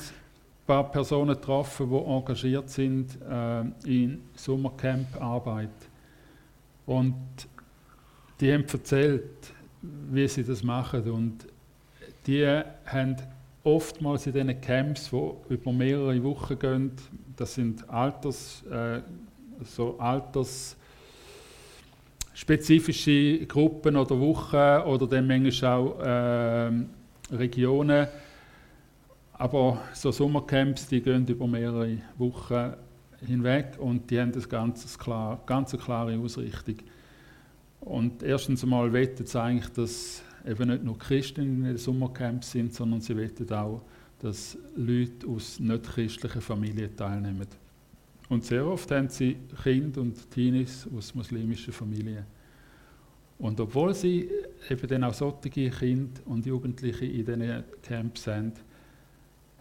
paar Personen getroffen, die engagiert sind äh, in Sommercamp-Arbeit. Und die haben erzählt, wie sie das machen. Und die haben oftmals in diesen Camps, die über mehrere Wochen gehen, das sind Alters, äh, so altersspezifische Gruppen oder Wochen oder dann manchmal auch äh, Regionen. Aber so Sommercamps, die gehen über mehrere Wochen hinweg und die haben eine ganz, klar, ganz klare Ausrichtung. Und erstens einmal wettet es eigentlich, dass eben nicht nur Christen in den Sommercamps sind, sondern sie wettet auch, dass Leute aus nicht-christlichen Familien teilnehmen. Und sehr oft haben sie Kinder und Teenies aus muslimischen Familien. Und obwohl sie eben dann auch solche Kinder und Jugendliche in diesen Camps sind,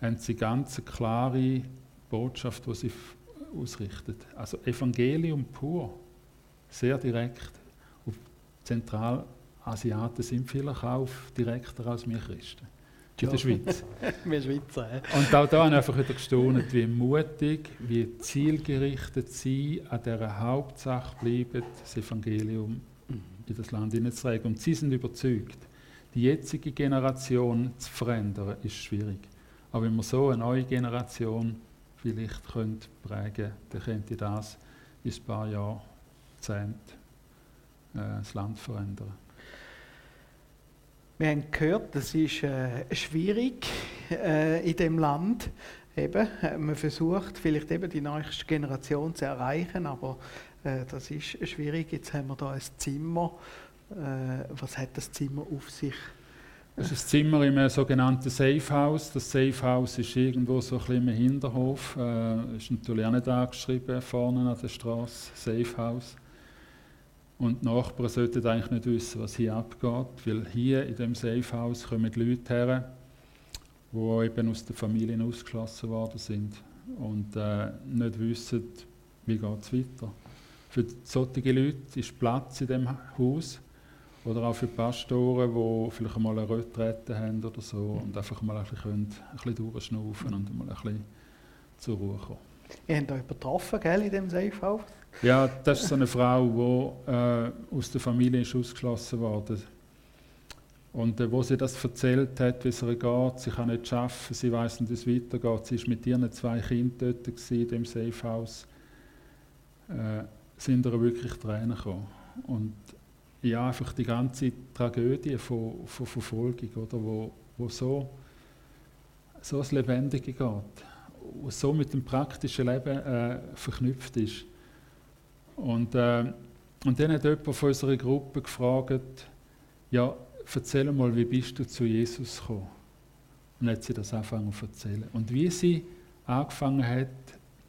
haben sie ganz klare Botschaft, die sie ausrichten. Also Evangelium pur, sehr direkt. Zentralasiaten sind vielleicht auch direkter als wir Christen. In ja. der Schweiz. *laughs* wir Schweizer. Ja. Und auch da habe ich einfach wieder gestaunt, wie mutig, wie zielgerichtet sie an dieser Hauptsache bleiben, das Evangelium mhm. in das Land hineinzutragen. Und sie sind überzeugt, die jetzige Generation zu verändern, ist schwierig. Aber wenn wir so eine neue Generation vielleicht prägen können, dann könnte das in ein paar Jahrzehnten äh, das Land verändern. Wir haben gehört, das ist äh, schwierig äh, in dem Land. Eben, äh, man versucht vielleicht eben die nächste Generation zu erreichen, aber äh, das ist schwierig. Jetzt haben wir da ein Zimmer. Äh, was hat das Zimmer auf sich? Das ist ein Zimmer im sogenannten Safe House. Das Safe House ist irgendwo so ein bisschen im Hinterhof. Äh, ist natürlich auch nicht angeschrieben vorne an der Straße. Safe House. Und die Nachbarn sollten eigentlich nicht wissen, was hier abgeht, weil hier in dem Safehouse kommen Leute her, die eben aus den Familien ausgeschlossen worden sind und äh, nicht wissen, wie es weiter. Für solche Leute ist Platz in dem Haus oder auch für Pastoren, die vielleicht einmal eine Retrette haben oder so und einfach mal ein bisschen, ein bisschen durchschnaufen und mal ein bisschen zur Ruhe kommen. Ihr habt euch betroffen, gell, in dem Safehouse? Ja, das ist so eine Frau, die äh, aus der Familie ist ausgeschlossen wurde. Und äh, wo sie das erzählt hat, wie es ihr geht, sie kann nicht arbeiten, sie weiß nicht, wie es weitergeht. Sie war mit ihren zwei Kindern dort in dem Safehouse. Äh, sind ihr wirklich Tränen gekommen. Und ja, einfach die ganze Tragödie von, von Verfolgung, oder, wo, wo so, so das Lebendige geht, wo so mit dem praktischen Leben äh, verknüpft ist. Und, äh, und dann hat jemand von unserer Gruppe gefragt, ja, erzähl mal, wie bist du zu Jesus gekommen? Und hat sie das angefangen zu erzählen. Und wie sie angefangen hat,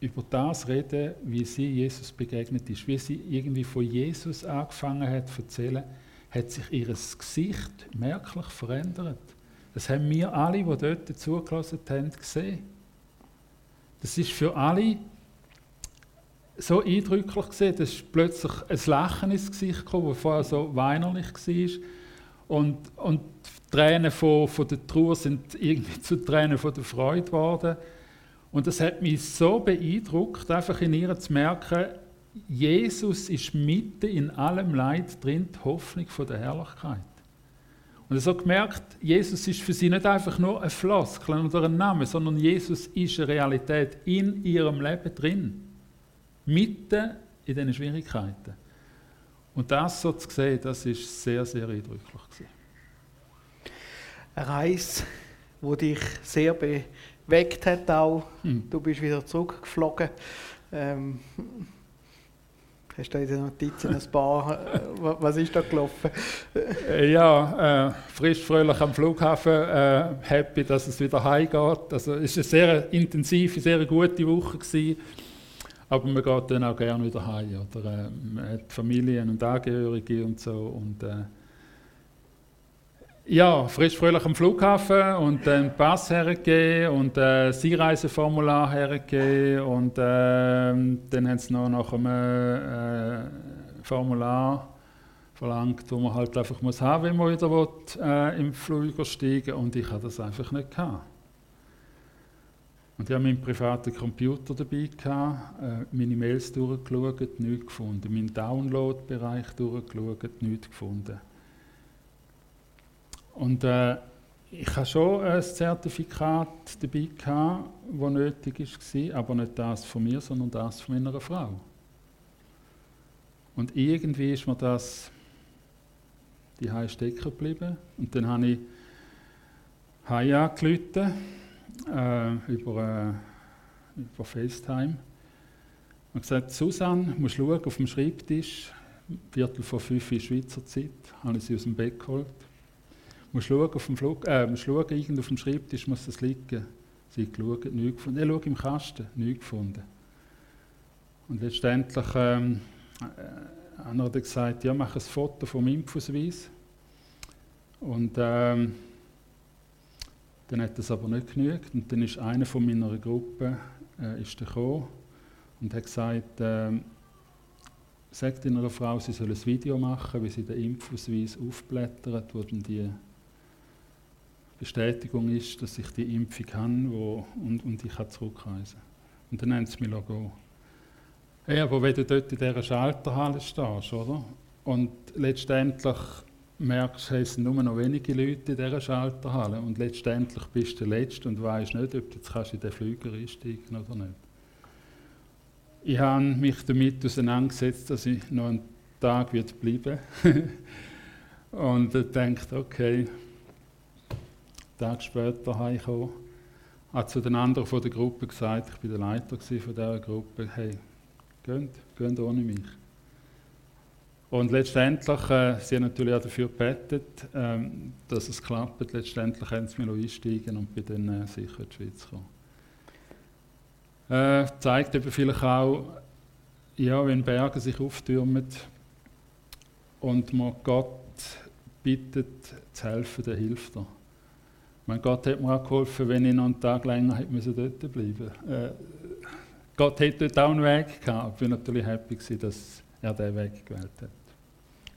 über das reden, wie sie Jesus begegnet ist, wie sie irgendwie von Jesus angefangen hat zu erzählen, hat sich ihr Gesicht merklich verändert. Das haben wir alle, die dort zugelassen haben, gesehen. Das ist für alle so eindrücklich gesehen, dass plötzlich ein Lachen ins Gesicht kam, das vorher so weinerlich war. Und, und die Tränen von, von der Trauer sind irgendwie *laughs* zu Tränen von der Freude geworden. Und das hat mich so beeindruckt, einfach in ihr zu merken, Jesus ist mitten in allem Leid drin, die Hoffnung von der Herrlichkeit. Und ich habe gemerkt, Jesus ist für sie nicht einfach nur ein Floskel oder ein Name, sondern Jesus ist eine Realität in ihrem Leben drin mitten in diesen Schwierigkeiten. Und das so zu sehen, das ist sehr, sehr eindrücklich. Gewesen. Eine Reise, die dich sehr bewegt hat auch. Hm. Du bist wieder zurückgeflogen. Ähm, Hast du in den Notizen ein paar, äh, was ist da gelaufen? Äh, ja, äh, frisch, fröhlich am Flughafen, äh, happy, dass es wieder heimgeht. Also es war eine sehr intensive, sehr gute Woche. Gewesen. Aber man geht dann auch gerne wieder heim. Oder, äh, man hat Familien und Angehörige und so. Und, äh, ja, frisch fröhlich am Flughafen und dann Pass hergegeben und äh, das Einreiseformular hergegeben und äh, dann haben sie noch nach einem äh, Formular verlangt, wo man halt einfach muss haben, wenn man wieder will, äh, im Flüger steigen und ich hatte das einfach nicht gehabt. Und ich habe meinen privaten Computer dabei, gehabt, äh, meine Mails durchgeschaut, nichts gefunden. Meinen Download-Bereich durchgeschaut, nichts gefunden. Und äh, ich habe schon ein Zertifikat dabei, gehabt, das nötig war, aber nicht das von mir, sondern das von meiner Frau. Und irgendwie ist mir das die stecken geblieben. Und dann habe ich Hai angerufen äh, über, äh, über FaceTime. Und gesagt, Susanne, musst schauen, auf dem Schreibtisch, Viertel vor fünf in Schweizer Zeit, habe ich sie aus dem Bett geholt. Muss schauen, auf dem Flug, äh, muss schauen, irgendwo auf dem Schreibtisch muss das liegen. Sie hat geschaut, nichts gefunden. Ich schaue im Kasten, nichts gefunden. Und letztendlich ähm, äh, hat er gesagt, ja, mach ein Foto vom Impfausweis. Und ähm, dann hat das aber nicht genügt und dann ist einer von meiner Gruppe äh, ist gekommen und hat gesagt, äh, sagt einer Frau, sie soll ein Video machen, wie sie den Impfausweis aufblättert, wo dann die Bestätigung ist, dass ich die Impfung habe wo, und, und ich kann zurückreisen. Und dann haben sie mich gehen. Hey, aber wenn du dort in dieser Schalterhalle stehst, oder? Und letztendlich merkst, es sind nur noch wenige Leute in dieser Schalterhalle und letztendlich bist du der Letzte und weißt nicht, ob du jetzt in den Flüger einsteigen oder nicht. Ich habe mich damit auseinandergesetzt, dass ich noch einen Tag wird bleiben *laughs* und denkt, okay, Tag später heimgekommen. Habe zu den anderen von der Gruppe gesagt, ich bin der Leiter von dieser Gruppe, hey, geht, geht ohne mich. Und letztendlich, äh, sie haben natürlich auch dafür gebetet, ähm, dass es klappt. Letztendlich haben sie mich einsteigen und bin dann äh, sicher in die Schweiz gekommen. Äh, zeigt eben vielleicht auch, ja, wenn Berge sich auftürmen und man Gott bittet, zu helfen, dann hilft er. Mein Gott hat mir auch geholfen, wenn ich noch einen Tag länger hätte dort bleiben äh, Gott hätte dort auch einen Weg gehabt. Ich bin natürlich happy, gewesen, dass er diesen Weg gewählt hat.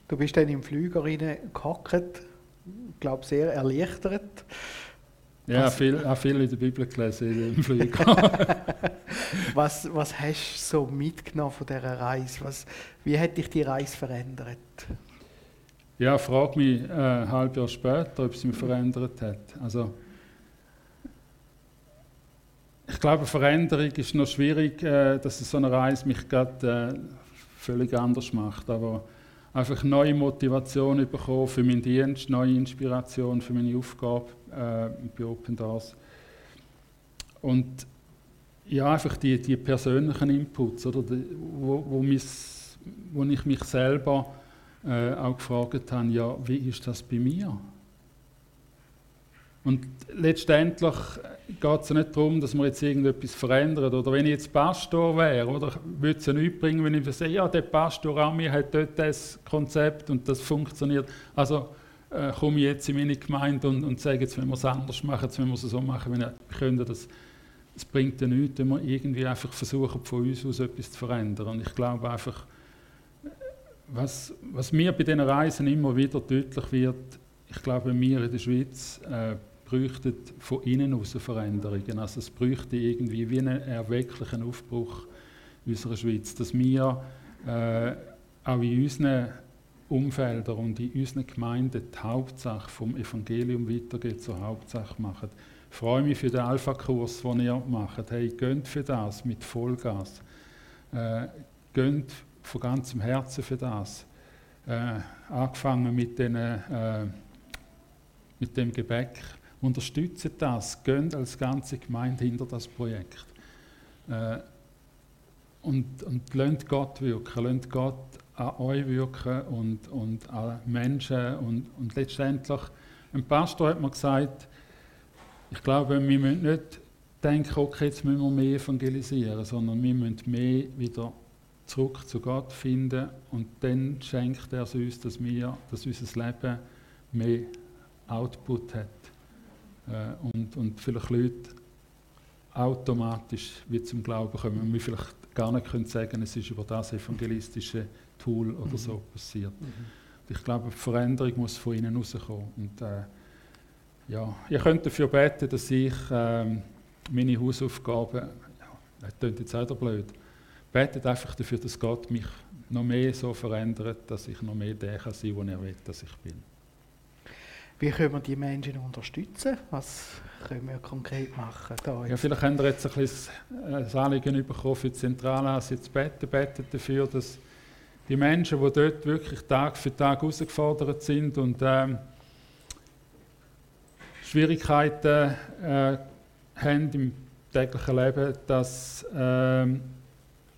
Du bist dann im Flüger ich glaube sehr erleichtert. Ja, was, viel, auch viel in der Bibel gelesen im Flüger. *laughs* was, was hast du so mitgenommen von dieser Reise? Was, wie hat dich die Reise verändert? Ja, frage mich äh, ein halbes Jahr später, ob es mich verändert hat. Also, ich glaube, Veränderung ist noch schwierig, äh, dass so eine Reise mich gerade äh, völlig anders macht. Aber einfach neue Motivation bekommen für meinen Dienst, neue Inspiration für meine Aufgabe äh, bei Open Doors. Und ja, einfach die, die persönlichen Inputs, oder, die, wo, wo, mis, wo ich mich selber äh, auch gefragt habe, ja, wie ist das bei mir? Und letztendlich geht es ja nicht darum, dass man jetzt irgendetwas verändert. Oder wenn ich jetzt Pastor wäre, oder würde es ja nichts bringen, wenn ich sage, ja, der Pastor an mir hat dort das Konzept und das funktioniert. Also äh, komme ich jetzt in meine Gemeinde und, und sage, jetzt wenn wir es anders machen, jetzt wenn wir es so machen, wenn wir können das. Es bringt ja nichts, wenn wir irgendwie einfach versuchen, von uns aus etwas zu verändern. Und ich glaube einfach, was, was mir bei diesen Reisen immer wieder deutlich wird, ich glaube, wir in der Schweiz äh, bräuchten von innen aus Veränderungen. Also es bräuchte irgendwie wie einen erwecklichen Aufbruch in unserer Schweiz, dass wir äh, auch in unseren Umfeldern und in unseren Gemeinden die Hauptsache vom Evangelium weitergeht zur Hauptsache machen. Ich freue mich für den Alpha-Kurs, den ihr macht. Hey, gönnt für das mit Vollgas. Äh, gönnt von ganzem Herzen für das. Äh, angefangen mit, den, äh, mit dem Gebäck Unterstützt das, gönnt als ganze Gemeinde hinter das Projekt. Äh, und, und lasst Gott wirken, lasst Gott an euch wirken und, und an Menschen. Und, und letztendlich, ein Pastor hat mir gesagt, ich glaube, wir müssen nicht denken, okay, jetzt müssen wir mehr evangelisieren, sondern wir müssen mehr wieder zurück zu Gott finden und dann schenkt er es uns, dass, wir, dass unser Leben mehr Output hat äh, und, und vielleicht Leute automatisch wie zum Glauben kommen und wir vielleicht gar nicht können sagen, es ist über das evangelistische Tool oder mhm. so passiert. Mhm. Ich glaube, die Veränderung muss von innen rauskommen. Und, äh, ja, ihr könnt dafür beten, dass ich äh, meine Hausaufgaben, ja, das klingt jetzt auch blöd, betet einfach dafür, dass Gott mich noch mehr so verändert, dass ich noch mehr der kann sein, wo er will, dass ich bin. Wie können wir die Menschen unterstützen? Was können wir konkret machen? Da ja, vielleicht haben wir jetzt ein bisschen das Anliegen bekommen für die Zentrale, zu beten, beten dafür, dass die Menschen, die dort wirklich Tag für Tag herausgefordert sind und ähm, Schwierigkeiten äh, haben im täglichen Leben, dass, äh,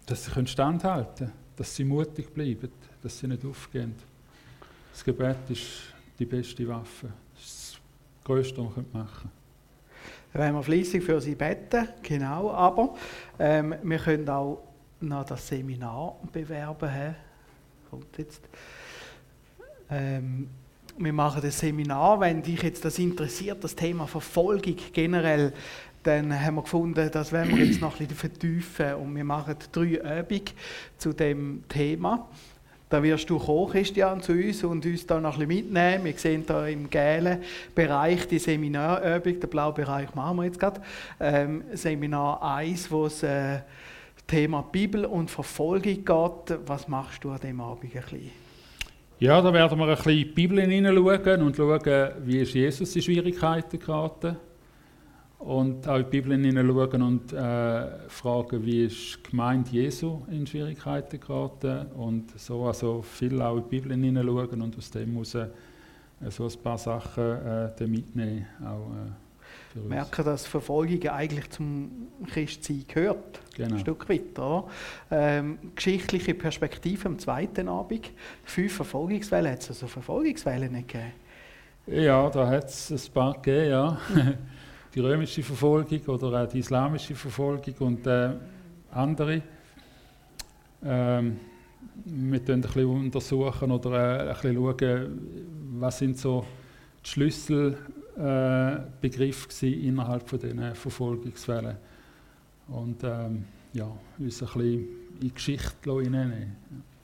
dass sie standhalten können, dass sie mutig bleiben, dass sie nicht aufgehen. Das Gebet ist die beste Waffe. Das ist das Größte, was man machen können. Dann werden wir fleissig für Sie beten, genau, aber ähm, wir können auch noch das Seminar bewerben. He. Kommt jetzt. Ähm, wir machen das Seminar, wenn dich jetzt das interessiert, das Thema Verfolgung generell, dann haben wir gefunden, das werden wir jetzt noch ein bisschen vertiefen und wir machen drei Übungen zu dem Thema. Da wirst du kommen, Christian, zu uns und uns da noch ein bisschen mitnehmen. Wir sehen da im gelben Bereich die Seminarübung, der blaue Bereich machen wir jetzt gerade. Ähm, Seminar 1, wo es äh, Thema Bibel und Verfolgung geht. Was machst du an dem Abend ein bisschen? Ja, da werden wir ein bisschen in die Bibel hineinschauen und schauen, wie ist Jesus in Schwierigkeiten geraten und auch in die Bibel hineinschauen und äh, fragen, wie ist die Gemeinde Jesu in Schwierigkeiten geraten und so also viel auch in die Bibel hineinschauen und aus dem heraus äh, so ein paar Sachen äh, mitnehmen. Auch, äh, merken, dass Verfolgung eigentlich zum Christsein gehört. Genau. Ein Stück weiter. Ähm, geschichtliche Perspektive am zweiten Abend. Fünf Verfolgungswellen. Hat es also Verfolgungswellen nicht gegeben? Ja, da hat es ein paar gegeben, ja. *laughs* die römische Verfolgung oder auch die islamische Verfolgung und äh, andere. Ähm, wir untersuchen ein bisschen untersuchen oder äh, ein bisschen schauen, was sind so die Schlüssel äh, innerhalb von diesen Verfolgungswellen. Und ähm, ja, uns ein bisschen in die Geschichte hineinnehmen.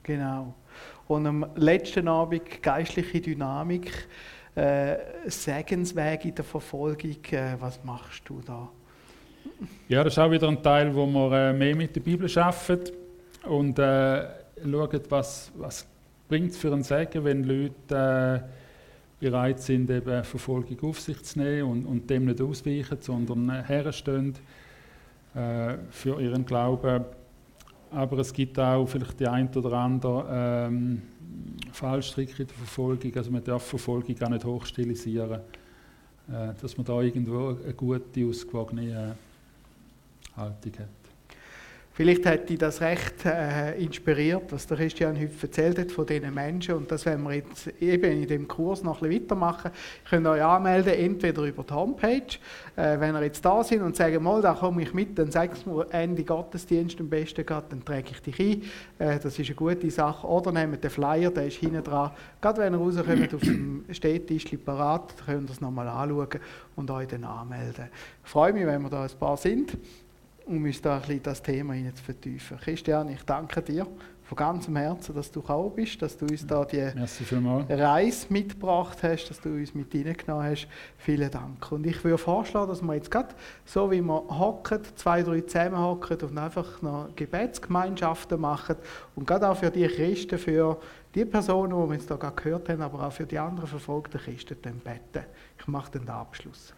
Genau. Und am letzten Abend geistliche Dynamik, äh, Segensweg in der Verfolgung. Äh, was machst du da? Ja, das ist auch wieder ein Teil, wo wir äh, mehr mit der Bibel arbeiten und äh, schauen, was, was bringt es für ein Segen, wenn Leute äh, bereit sind, eben Verfolgung auf sich zu nehmen und, und dem nicht ausweichen, sondern äh, herstehen äh, für ihren Glauben. Aber es gibt auch vielleicht die ein oder andere ähm, Fallstrick in der Verfolgung. Also man darf Verfolgung auch nicht hochstilisieren. Äh, dass man da irgendwo eine gute, ausgewogene äh, Haltung hat. Vielleicht hat dich das recht äh, inspiriert, was der Christian heute erzählt hat von diesen Menschen. Und das werden wir jetzt eben in dem Kurs noch ein bisschen weitermachen. Ihr könnt euch anmelden, entweder über die Homepage, äh, wenn ihr jetzt da sind und sagen, mal, da komme ich mit, dann es mir Ende Gottesdienst am besten geht, dann trage ich dich ein. Äh, das ist eine gute Sache. Oder nehmt den Flyer, der ist hinten dran. Gerade wenn ihr rauskommt, auf dem Städtisch parat, könnt ihr es nochmal anschauen und euch dann anmelden. Ich freue mich, wenn wir da ein paar sind um uns da ein bisschen das Thema zu vertiefen. Christian, ich danke dir von ganzem Herzen, dass du gekommen bist, dass du uns da die Reise mitgebracht hast, dass du uns mit reingenommen hast. Vielen Dank. Und ich würde vorschlagen, dass wir jetzt gerade so, wie wir hocken, zwei, drei zusammen hocken und einfach noch Gebetsgemeinschaften machen und gerade auch für die Christen, für die Personen, die wir jetzt hier gerade gehört haben, aber auch für die anderen verfolgten Christen beten. Ich mache den Abschluss.